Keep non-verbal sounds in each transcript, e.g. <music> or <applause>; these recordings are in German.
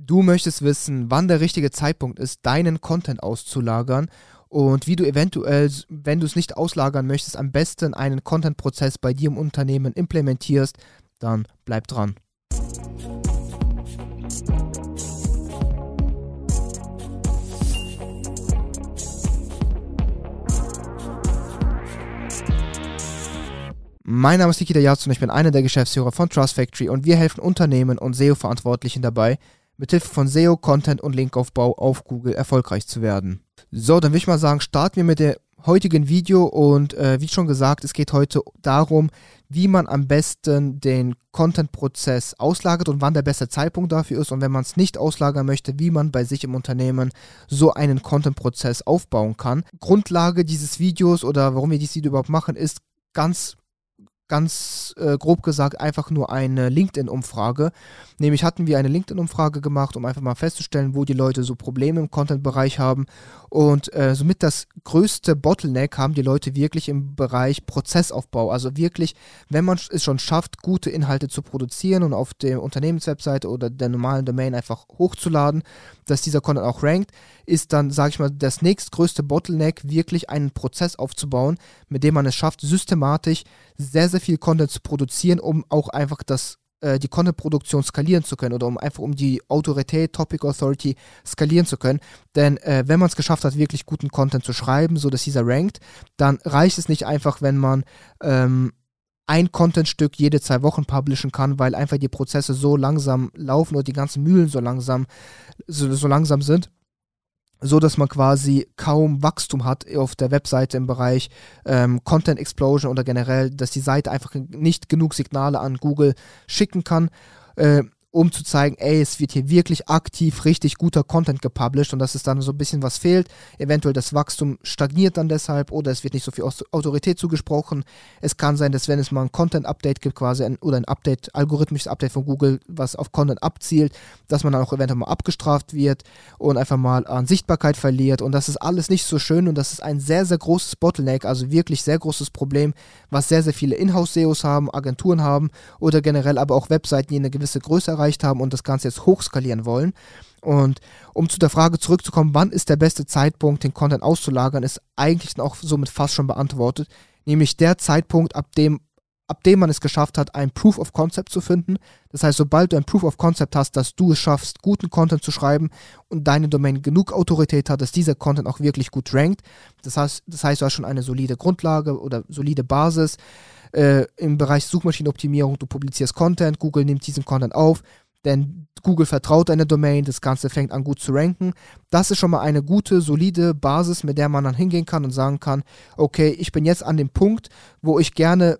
Du möchtest wissen, wann der richtige Zeitpunkt ist, deinen Content auszulagern und wie du eventuell, wenn du es nicht auslagern möchtest, am besten einen Content-Prozess bei dir im Unternehmen implementierst, dann bleib dran. Mein Name ist Nikita Yatz und ich bin einer der Geschäftsführer von Trust Factory und wir helfen Unternehmen und SEO-Verantwortlichen dabei, mithilfe von SEO, Content und Linkaufbau auf Google erfolgreich zu werden. So, dann würde ich mal sagen, starten wir mit dem heutigen Video und äh, wie schon gesagt, es geht heute darum, wie man am besten den Content-Prozess auslagert und wann der beste Zeitpunkt dafür ist und wenn man es nicht auslagern möchte, wie man bei sich im Unternehmen so einen Content-Prozess aufbauen kann. Grundlage dieses Videos oder warum wir dieses Video überhaupt machen, ist ganz ganz äh, grob gesagt einfach nur eine LinkedIn-Umfrage. Nämlich hatten wir eine LinkedIn-Umfrage gemacht, um einfach mal festzustellen, wo die Leute so Probleme im Content-Bereich haben. Und äh, somit das größte Bottleneck haben die Leute wirklich im Bereich Prozessaufbau. Also wirklich, wenn man es schon schafft, gute Inhalte zu produzieren und auf der Unternehmenswebseite oder der normalen Domain einfach hochzuladen, dass dieser Content auch rankt, ist dann, sage ich mal, das nächstgrößte Bottleneck, wirklich einen Prozess aufzubauen, mit dem man es schafft, systematisch sehr, sehr viel Content zu produzieren, um auch einfach das äh, die Content-Produktion skalieren zu können oder um einfach um die Autorität, Topic Authority skalieren zu können. Denn äh, wenn man es geschafft hat, wirklich guten Content zu schreiben, so dass dieser rankt, dann reicht es nicht einfach, wenn man ähm, ein Contentstück jede zwei Wochen publishen kann, weil einfach die Prozesse so langsam laufen oder die ganzen Mühlen so langsam, so, so langsam sind so dass man quasi kaum Wachstum hat auf der Webseite im Bereich ähm, Content Explosion oder generell, dass die Seite einfach nicht genug Signale an Google schicken kann. Äh, um zu zeigen, ey, es wird hier wirklich aktiv richtig guter Content gepublished und dass es dann so ein bisschen was fehlt. Eventuell das Wachstum stagniert dann deshalb oder es wird nicht so viel Autorität zugesprochen. Es kann sein, dass wenn es mal ein Content-Update gibt, quasi ein, oder ein Update, algorithmisches Update von Google, was auf Content abzielt, dass man dann auch eventuell mal abgestraft wird und einfach mal an Sichtbarkeit verliert und das ist alles nicht so schön und das ist ein sehr, sehr großes Bottleneck, also wirklich sehr großes Problem, was sehr, sehr viele Inhouse-SEOs haben, Agenturen haben oder generell aber auch Webseiten, die eine gewisse Größe erreicht haben und das Ganze jetzt hochskalieren wollen. Und um zu der Frage zurückzukommen, wann ist der beste Zeitpunkt, den Content auszulagern, ist eigentlich auch somit fast schon beantwortet. Nämlich der Zeitpunkt, ab dem, ab dem man es geschafft hat, ein Proof of Concept zu finden. Das heißt, sobald du ein Proof of Concept hast, dass du es schaffst, guten Content zu schreiben und deine Domain genug Autorität hat, dass dieser Content auch wirklich gut rankt. Das heißt, das heißt, du hast schon eine solide Grundlage oder solide Basis. Äh, Im Bereich Suchmaschinenoptimierung, du publizierst Content, Google nimmt diesen Content auf, denn Google vertraut deine Domain, das Ganze fängt an gut zu ranken. Das ist schon mal eine gute, solide Basis, mit der man dann hingehen kann und sagen kann, okay, ich bin jetzt an dem Punkt, wo ich gerne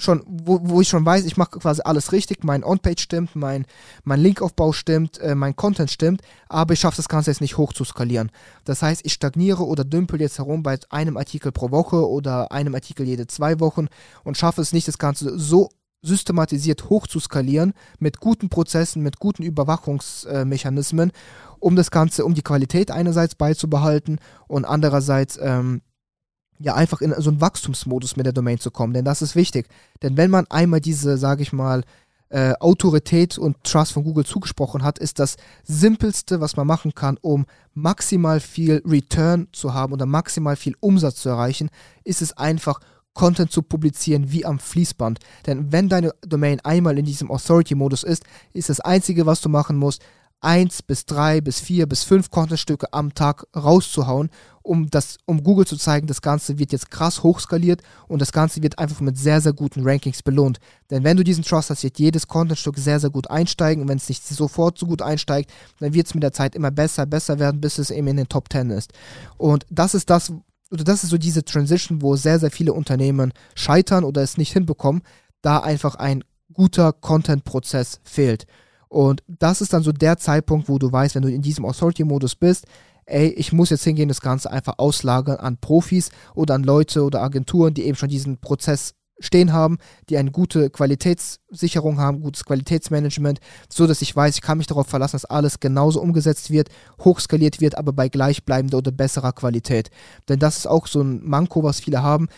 schon, wo, wo ich schon weiß, ich mache quasi alles richtig, mein On-Page stimmt, mein, mein Linkaufbau stimmt, äh, mein Content stimmt, aber ich schaffe das Ganze jetzt nicht hoch zu skalieren. Das heißt, ich stagniere oder dümpel jetzt herum bei einem Artikel pro Woche oder einem Artikel jede zwei Wochen und schaffe es nicht, das Ganze so systematisiert hoch zu skalieren, mit guten Prozessen, mit guten Überwachungsmechanismen, um das Ganze, um die Qualität einerseits beizubehalten und andererseits ähm, ja einfach in so einen Wachstumsmodus mit der Domain zu kommen, denn das ist wichtig. Denn wenn man einmal diese, sage ich mal, äh, Autorität und Trust von Google zugesprochen hat, ist das simpelste, was man machen kann, um maximal viel Return zu haben oder maximal viel Umsatz zu erreichen, ist es einfach Content zu publizieren wie am Fließband. Denn wenn deine Domain einmal in diesem Authority-Modus ist, ist das Einzige, was du machen musst, eins bis drei bis vier bis fünf Contentstücke am Tag rauszuhauen, um das, um Google zu zeigen, das Ganze wird jetzt krass hochskaliert und das Ganze wird einfach mit sehr, sehr guten Rankings belohnt. Denn wenn du diesen Trust hast, wird jedes Contentstück sehr, sehr gut einsteigen und wenn es nicht sofort so gut einsteigt, dann wird es mit der Zeit immer besser, besser werden, bis es eben in den Top 10 ist. Und das ist das, oder das ist so diese Transition, wo sehr, sehr viele Unternehmen scheitern oder es nicht hinbekommen, da einfach ein guter Content-Prozess fehlt. Und das ist dann so der Zeitpunkt, wo du weißt, wenn du in diesem Authority-Modus bist, ey, ich muss jetzt hingehen, das Ganze einfach auslagern an Profis oder an Leute oder Agenturen, die eben schon diesen Prozess stehen haben, die eine gute Qualitätssicherung haben, gutes Qualitätsmanagement, so dass ich weiß, ich kann mich darauf verlassen, dass alles genauso umgesetzt wird, hochskaliert wird, aber bei gleichbleibender oder besserer Qualität. Denn das ist auch so ein Manko, was viele haben.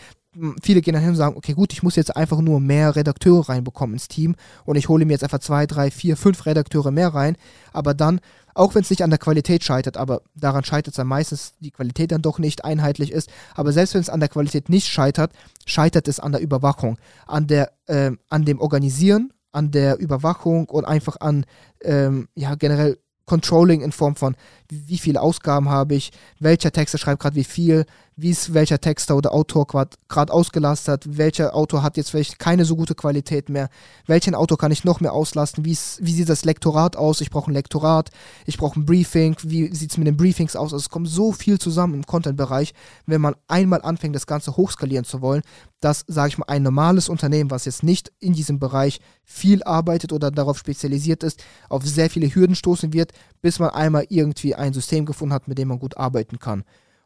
Viele gehen dann hin und sagen, okay, gut, ich muss jetzt einfach nur mehr Redakteure reinbekommen ins Team und ich hole mir jetzt einfach zwei, drei, vier, fünf Redakteure mehr rein. Aber dann, auch wenn es nicht an der Qualität scheitert, aber daran scheitert es dann meistens, die Qualität dann doch nicht einheitlich ist. Aber selbst wenn es an der Qualität nicht scheitert, scheitert es an der Überwachung, an der, äh, an dem Organisieren, an der Überwachung und einfach an, ähm, ja, generell Controlling in Form von, wie viele Ausgaben habe ich, welcher Texter schreibt gerade wie viel, wie ist welcher Texter oder Autor gerade ausgelastet, welcher Autor hat jetzt vielleicht keine so gute Qualität mehr, welchen Autor kann ich noch mehr auslasten, wie sieht das Lektorat aus, ich brauche ein Lektorat, ich brauche ein Briefing, wie sieht es mit den Briefings aus, also es kommt so viel zusammen im Content-Bereich, wenn man einmal anfängt, das Ganze hochskalieren zu wollen, dass, sage ich mal, ein normales Unternehmen, was jetzt nicht in diesem Bereich viel arbeitet oder darauf spezialisiert ist, auf sehr viele Hürden stoßen wird, bis man einmal irgendwie ein System gefunden hat, mit dem man gut arbeiten kann.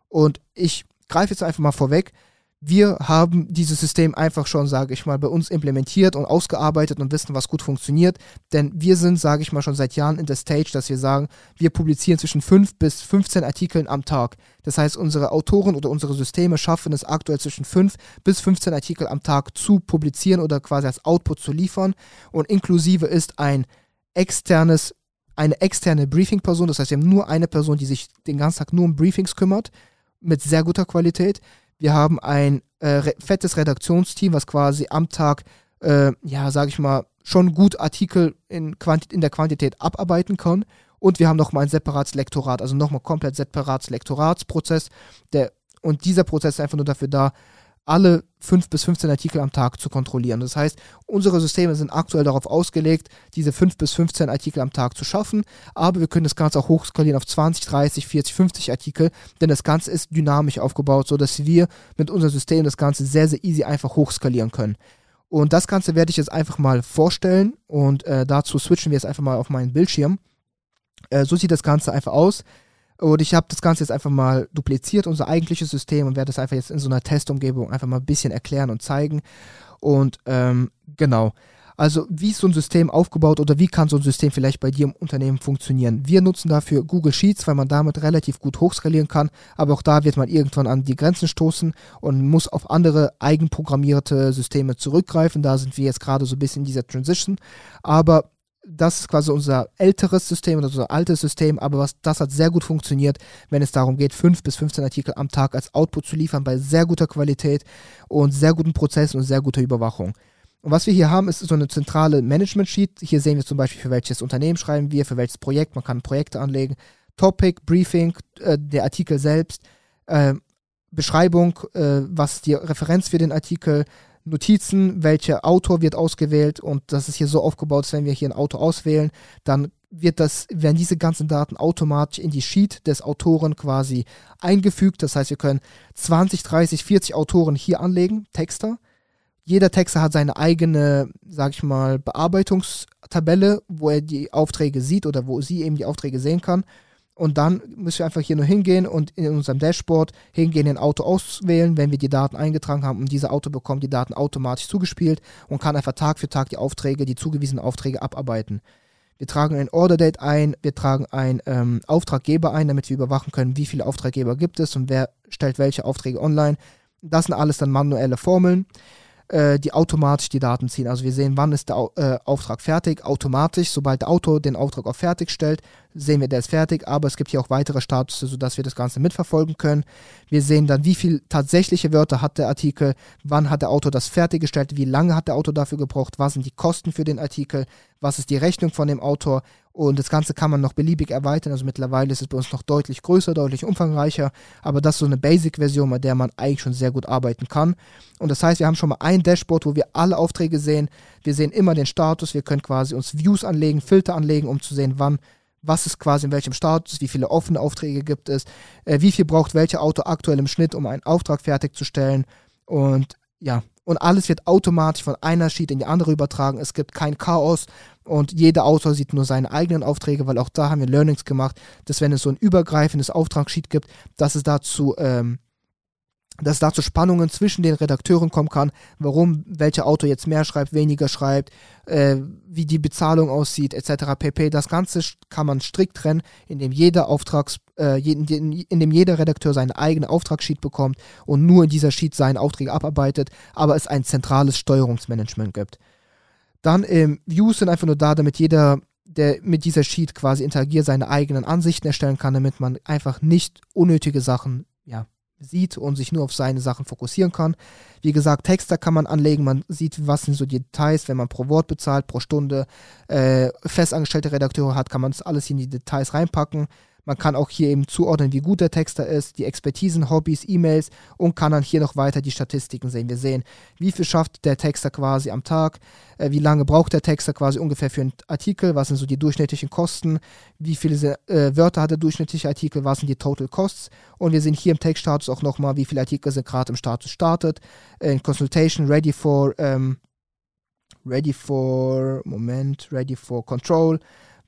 Und ich greife jetzt einfach mal vorweg. Wir haben dieses System einfach schon, sage ich mal, bei uns implementiert und ausgearbeitet und wissen, was gut funktioniert. Denn wir sind, sage ich mal, schon seit Jahren in der Stage, dass wir sagen, wir publizieren zwischen 5 bis 15 Artikeln am Tag. Das heißt, unsere Autoren oder unsere Systeme schaffen es aktuell zwischen 5 bis 15 Artikel am Tag zu publizieren oder quasi als Output zu liefern. Und inklusive ist ein externes eine externe Briefing-Person, das heißt, wir haben nur eine Person, die sich den ganzen Tag nur um Briefings kümmert mit sehr guter Qualität. Wir haben ein äh, fettes Redaktionsteam, was quasi am Tag, äh, ja, sage ich mal, schon gut Artikel in, Quanti in der Quantität abarbeiten kann. Und wir haben nochmal ein separates Lektorat, also nochmal komplett separates Lektoratsprozess. Der, und dieser Prozess ist einfach nur dafür da, alle 5 bis 15 Artikel am Tag zu kontrollieren. Das heißt, unsere Systeme sind aktuell darauf ausgelegt, diese 5 bis 15 Artikel am Tag zu schaffen, aber wir können das Ganze auch hochskalieren auf 20, 30, 40, 50 Artikel, denn das Ganze ist dynamisch aufgebaut, sodass wir mit unserem System das Ganze sehr, sehr easy einfach hochskalieren können. Und das Ganze werde ich jetzt einfach mal vorstellen und äh, dazu switchen wir jetzt einfach mal auf meinen Bildschirm. Äh, so sieht das Ganze einfach aus. Und ich habe das Ganze jetzt einfach mal dupliziert, unser eigentliches System, und werde das einfach jetzt in so einer Testumgebung einfach mal ein bisschen erklären und zeigen. Und ähm, genau. Also wie ist so ein System aufgebaut oder wie kann so ein System vielleicht bei dir im Unternehmen funktionieren? Wir nutzen dafür Google Sheets, weil man damit relativ gut hochskalieren kann, aber auch da wird man irgendwann an die Grenzen stoßen und muss auf andere eigenprogrammierte Systeme zurückgreifen. Da sind wir jetzt gerade so ein bisschen in dieser Transition. Aber das ist quasi unser älteres System oder unser altes System, aber was, das hat sehr gut funktioniert, wenn es darum geht, 5 bis 15 Artikel am Tag als Output zu liefern bei sehr guter Qualität und sehr guten Prozessen und sehr guter Überwachung. Und was wir hier haben, ist so eine zentrale Management-Sheet. Hier sehen wir zum Beispiel, für welches Unternehmen schreiben wir, für welches Projekt. Man kann Projekte anlegen. Topic, Briefing, äh, der Artikel selbst, äh, Beschreibung, äh, was ist die Referenz für den Artikel, Notizen, welcher Autor wird ausgewählt und das ist hier so aufgebaut, dass wenn wir hier ein Autor auswählen, dann wird das, werden diese ganzen Daten automatisch in die Sheet des Autoren quasi eingefügt. Das heißt, wir können 20, 30, 40 Autoren hier anlegen, Texter. Jeder Texter hat seine eigene, sag ich mal, Bearbeitungstabelle, wo er die Aufträge sieht oder wo sie eben die Aufträge sehen kann. Und dann müssen wir einfach hier nur hingehen und in unserem Dashboard hingehen, den Auto auswählen, wenn wir die Daten eingetragen haben. Und dieser Auto bekommt die Daten automatisch zugespielt und kann einfach Tag für Tag die Aufträge, die zugewiesenen Aufträge abarbeiten. Wir tragen ein Order Date ein, wir tragen einen ähm, Auftraggeber ein, damit wir überwachen können, wie viele Auftraggeber gibt es und wer stellt welche Aufträge online. Das sind alles dann manuelle Formeln äh, die automatisch die Daten ziehen. Also wir sehen, wann ist der äh, Auftrag fertig, automatisch. Sobald der Autor den Auftrag auf fertig stellt, sehen wir, der ist fertig, aber es gibt hier auch weitere Status, sodass wir das Ganze mitverfolgen können. Wir sehen dann, wie viel tatsächliche Wörter hat der Artikel, wann hat der Autor das fertiggestellt, wie lange hat der Autor dafür gebraucht, was sind die Kosten für den Artikel, was ist die Rechnung von dem Autor und das Ganze kann man noch beliebig erweitern. Also mittlerweile ist es bei uns noch deutlich größer, deutlich umfangreicher, aber das ist so eine Basic-Version, mit der man eigentlich schon sehr gut arbeiten kann. Und das heißt, wir haben schon mal ein Dashboard, wo wir alle Aufträge sehen. Wir sehen immer den Status, wir können quasi uns Views anlegen, Filter anlegen, um zu sehen, wann was ist quasi in welchem Status, wie viele offene Aufträge gibt es, äh, wie viel braucht welcher Auto aktuell im Schnitt, um einen Auftrag fertigzustellen. Und ja, und alles wird automatisch von einer Sheet in die andere übertragen. Es gibt kein Chaos und jeder Autor sieht nur seine eigenen Aufträge, weil auch da haben wir Learnings gemacht, dass wenn es so ein übergreifendes Auftragssheet gibt, dass es dazu ähm, dass da zu Spannungen zwischen den Redakteuren kommen kann, warum welcher Autor jetzt mehr schreibt, weniger schreibt, äh, wie die Bezahlung aussieht, etc. pp. Das Ganze kann man strikt trennen, indem jeder Auftrags, äh, in, indem jeder Redakteur seinen eigenen Auftragssheet bekommt und nur in dieser Sheet seine Aufträge abarbeitet, aber es ein zentrales Steuerungsmanagement gibt. Dann ähm, Views sind einfach nur da, damit jeder der mit dieser Sheet quasi interagiert, seine eigenen Ansichten erstellen kann, damit man einfach nicht unnötige Sachen ja, sieht und sich nur auf seine Sachen fokussieren kann. Wie gesagt, Texte kann man anlegen, man sieht, was sind so die Details, wenn man pro Wort bezahlt, pro Stunde. Äh, festangestellte Redakteure hat, kann man das alles in die Details reinpacken. Man kann auch hier eben zuordnen, wie gut der Texter ist, die Expertisen, Hobbys, E-Mails und kann dann hier noch weiter die Statistiken sehen. Wir sehen, wie viel schafft der Texter quasi am Tag, äh, wie lange braucht der Texter quasi ungefähr für einen Artikel, was sind so die durchschnittlichen Kosten, wie viele äh, Wörter hat der durchschnittliche Artikel, was sind die Total Costs und wir sehen hier im Textstatus auch nochmal, wie viele Artikel sind gerade im Status startet, in Consultation, ready for, ähm, ready for, Moment, ready for Control,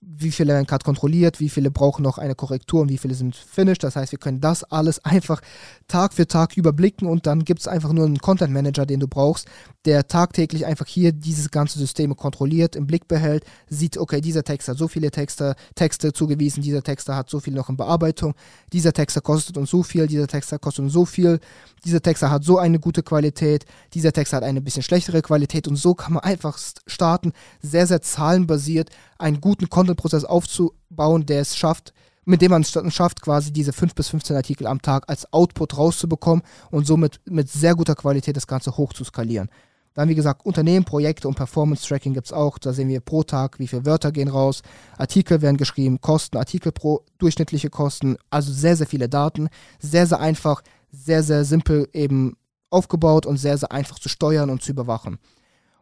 wie viele werden gerade kontrolliert, wie viele brauchen noch eine Korrektur und wie viele sind finished. Das heißt, wir können das alles <laughs> einfach Tag für Tag überblicken und dann gibt es einfach nur einen Content Manager, den du brauchst, der tagtäglich einfach hier dieses ganze System kontrolliert, im Blick behält, sieht, okay, dieser Text hat so viele Texte, Texte zugewiesen, dieser Texter hat so viel noch in Bearbeitung, dieser Texter kostet uns so viel, dieser Texter kostet uns so viel, dieser Texter hat so eine gute Qualität, dieser Texter hat eine bisschen schlechtere Qualität und so kann man einfach starten, sehr, sehr zahlenbasiert einen guten Content-Prozess aufzubauen, der es schafft, mit dem man es schafft, quasi diese 5 bis 15 Artikel am Tag als Output rauszubekommen und somit mit sehr guter Qualität das Ganze hoch zu skalieren. Dann, wie gesagt, Unternehmen, Projekte und Performance-Tracking gibt es auch. Da sehen wir pro Tag, wie viele Wörter gehen raus, Artikel werden geschrieben, Kosten, Artikel pro durchschnittliche Kosten. Also sehr, sehr viele Daten. Sehr, sehr einfach, sehr, sehr simpel eben aufgebaut und sehr, sehr einfach zu steuern und zu überwachen.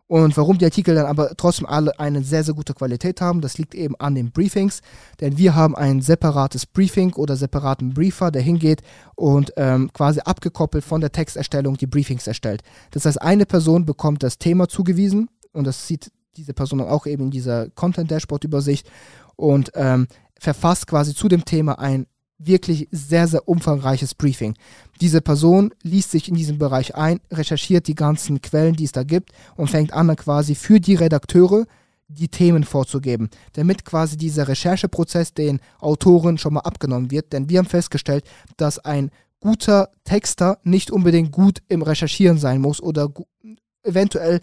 Und warum die Artikel dann aber trotzdem alle eine sehr, sehr gute Qualität haben, das liegt eben an den Briefings. Denn wir haben ein separates Briefing oder separaten Briefer, der hingeht und ähm, quasi abgekoppelt von der Texterstellung die Briefings erstellt. Das heißt, eine Person bekommt das Thema zugewiesen und das sieht diese Person dann auch eben in dieser Content-Dashboard-Übersicht und ähm, verfasst quasi zu dem Thema ein wirklich sehr, sehr umfangreiches Briefing. Diese Person liest sich in diesem Bereich ein, recherchiert die ganzen Quellen, die es da gibt und fängt an, quasi für die Redakteure die Themen vorzugeben, damit quasi dieser Rechercheprozess den Autoren schon mal abgenommen wird. Denn wir haben festgestellt, dass ein guter Texter nicht unbedingt gut im Recherchieren sein muss oder eventuell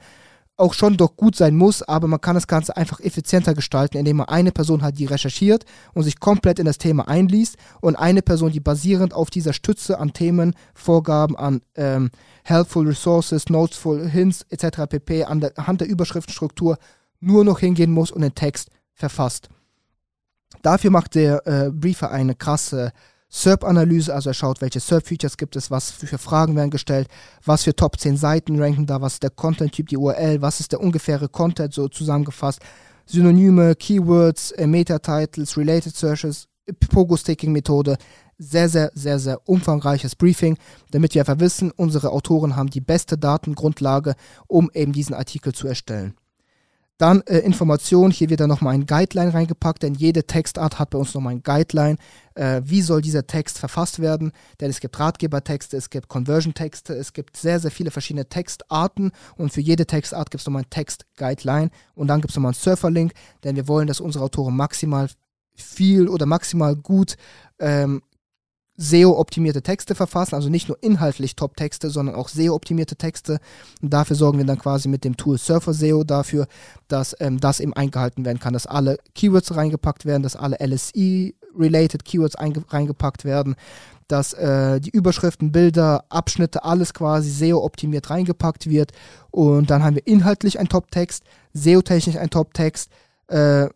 auch schon doch gut sein muss, aber man kann das Ganze einfach effizienter gestalten, indem man eine Person hat, die recherchiert und sich komplett in das Thema einliest und eine Person, die basierend auf dieser Stütze an Themen, Vorgaben, an ähm, helpful resources, notesful hints etc. pp. anhand der Überschriftenstruktur nur noch hingehen muss und den Text verfasst. Dafür macht der äh, Briefer eine krasse SERP-Analyse, also er schaut, welche SERP-Features gibt es, was für Fragen werden gestellt, was für Top 10 Seiten ranken da, was ist der Content-Typ, die URL, was ist der ungefähre Content so zusammengefasst, Synonyme, Keywords, äh, Meta-Titles, Related Searches, Pogo-Sticking-Methode, sehr, sehr, sehr, sehr umfangreiches Briefing, damit wir einfach wissen, unsere Autoren haben die beste Datengrundlage, um eben diesen Artikel zu erstellen. Dann äh, Information, hier wird dann nochmal ein Guideline reingepackt, denn jede Textart hat bei uns nochmal ein Guideline. Äh, wie soll dieser Text verfasst werden? Denn es gibt Ratgebertexte, es gibt Conversion-Texte, es gibt sehr, sehr viele verschiedene Textarten und für jede Textart gibt es nochmal ein Text-Guideline und dann gibt es nochmal einen Surfer-Link, denn wir wollen, dass unsere Autoren maximal viel oder maximal gut ähm, SEO-optimierte Texte verfassen, also nicht nur inhaltlich Top-Texte, sondern auch SEO-optimierte Texte. Und dafür sorgen wir dann quasi mit dem Tool Surfer SEO dafür, dass ähm, das eben eingehalten werden kann, dass alle Keywords reingepackt werden, dass alle LSI-related Keywords reingepackt werden, dass äh, die Überschriften, Bilder, Abschnitte, alles quasi SEO-optimiert reingepackt wird. Und dann haben wir inhaltlich einen Top-Text, SEO-technisch einen Top-Text, äh,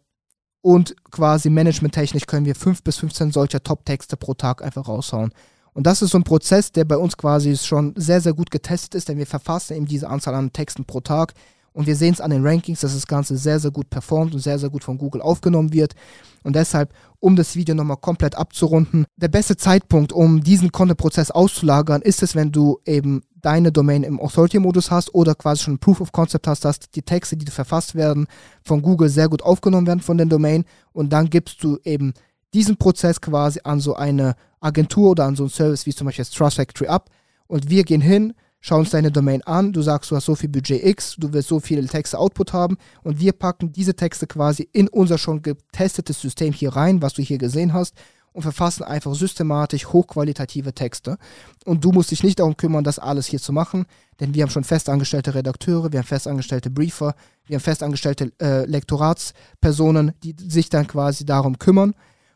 und quasi managementtechnisch können wir 5 bis 15 solcher Top-Texte pro Tag einfach raushauen. Und das ist so ein Prozess, der bei uns quasi schon sehr, sehr gut getestet ist, denn wir verfassen eben diese Anzahl an Texten pro Tag. Und wir sehen es an den Rankings, dass das Ganze sehr, sehr gut performt und sehr, sehr gut von Google aufgenommen wird. Und deshalb, um das Video nochmal komplett abzurunden, der beste Zeitpunkt, um diesen Content-Prozess auszulagern, ist es, wenn du eben deine Domain im Authority-Modus hast oder quasi schon Proof of Concept hast, dass die Texte, die verfasst werden, von Google sehr gut aufgenommen werden von den Domain und dann gibst du eben diesen Prozess quasi an so eine Agentur oder an so einen Service wie zum Beispiel Trust Factory ab Und wir gehen hin, schauen uns deine Domain an, du sagst, du hast so viel Budget X, du willst so viele Texte Output haben und wir packen diese Texte quasi in unser schon getestetes System hier rein, was du hier gesehen hast und verfassen einfach systematisch hochqualitative Texte. Und du musst dich nicht darum kümmern, das alles hier zu machen, denn wir haben schon festangestellte Redakteure, wir haben festangestellte Briefer, wir haben festangestellte äh, Lektoratspersonen, die sich dann quasi darum kümmern.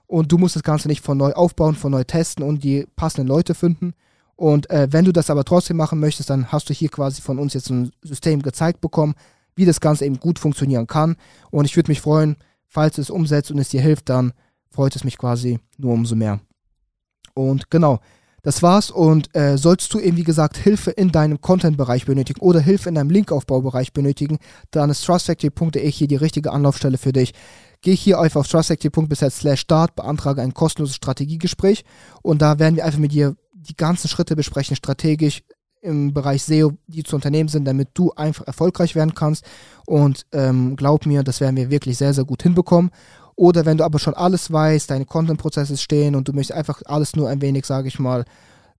Und du musst das Ganze nicht von neu aufbauen, von neu testen und die passenden Leute finden. Und äh, wenn du das aber trotzdem machen möchtest, dann hast du hier quasi von uns jetzt ein System gezeigt bekommen, wie das Ganze eben gut funktionieren kann. Und ich würde mich freuen, falls du es umsetzt und es dir hilft, dann freut es mich quasi nur umso mehr. Und genau, das war's. Und äh, sollst du eben, wie gesagt, Hilfe in deinem Content-Bereich benötigen oder Hilfe in deinem Linkaufbaubereich benötigen, dann ist trustfactory.de hier die richtige Anlaufstelle für dich. Geh hier einfach auf trustfactory.de slash start, beantrage ein kostenloses Strategiegespräch und da werden wir einfach mit dir die ganzen Schritte besprechen, strategisch im Bereich SEO, die zu unternehmen sind, damit du einfach erfolgreich werden kannst. Und ähm, glaub mir, das werden wir wirklich sehr, sehr gut hinbekommen. Oder wenn du aber schon alles weißt, deine Content-Prozesse stehen und du möchtest einfach alles nur ein wenig, sage ich mal,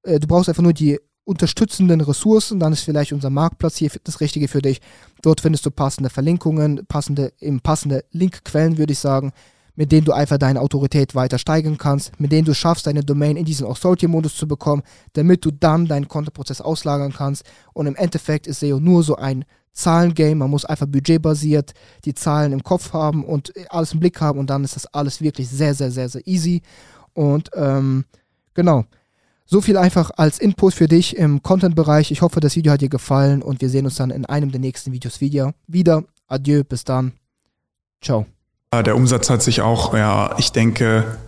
äh, du brauchst einfach nur die unterstützenden Ressourcen, dann ist vielleicht unser Marktplatz hier das Richtige für dich. Dort findest du passende Verlinkungen, passende, eben passende Linkquellen, würde ich sagen, mit denen du einfach deine Autorität weiter steigern kannst, mit denen du schaffst, deine Domain in diesen Authority-Modus zu bekommen, damit du dann deinen Content-Prozess auslagern kannst. Und im Endeffekt ist SEO nur so ein Zahlengame. Man muss einfach budgetbasiert die Zahlen im Kopf haben und alles im Blick haben und dann ist das alles wirklich sehr, sehr, sehr, sehr easy. Und ähm, genau. So viel einfach als Input für dich im Content-Bereich. Ich hoffe, das Video hat dir gefallen und wir sehen uns dann in einem der nächsten Videos wieder. Adieu, bis dann. Ciao. Der Umsatz hat sich auch, ja, ich denke,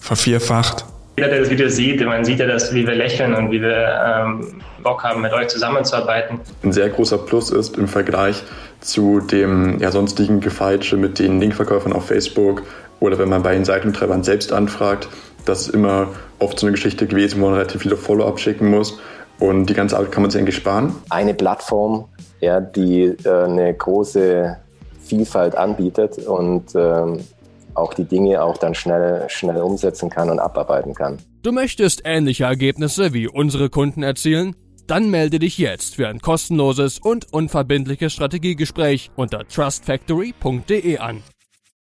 vervierfacht. Jeder, der das Video sieht, man sieht ja, dass, wie wir lächeln und wie wir ähm, Bock haben, mit euch zusammenzuarbeiten. Ein sehr großer Plus ist im Vergleich zu dem ja, sonstigen Gefeitsche mit den Linkverkäufern auf Facebook oder wenn man bei den Seitentreibern selbst anfragt, das ist immer oft so eine Geschichte gewesen, wo man relativ viele Follow-up schicken muss. Und die ganze Arbeit kann man sich eigentlich sparen. Eine Plattform, ja, die äh, eine große Vielfalt anbietet und ähm, auch die Dinge auch dann schnell, schnell umsetzen kann und abarbeiten kann. Du möchtest ähnliche Ergebnisse wie unsere Kunden erzielen? Dann melde dich jetzt für ein kostenloses und unverbindliches Strategiegespräch unter trustfactory.de an.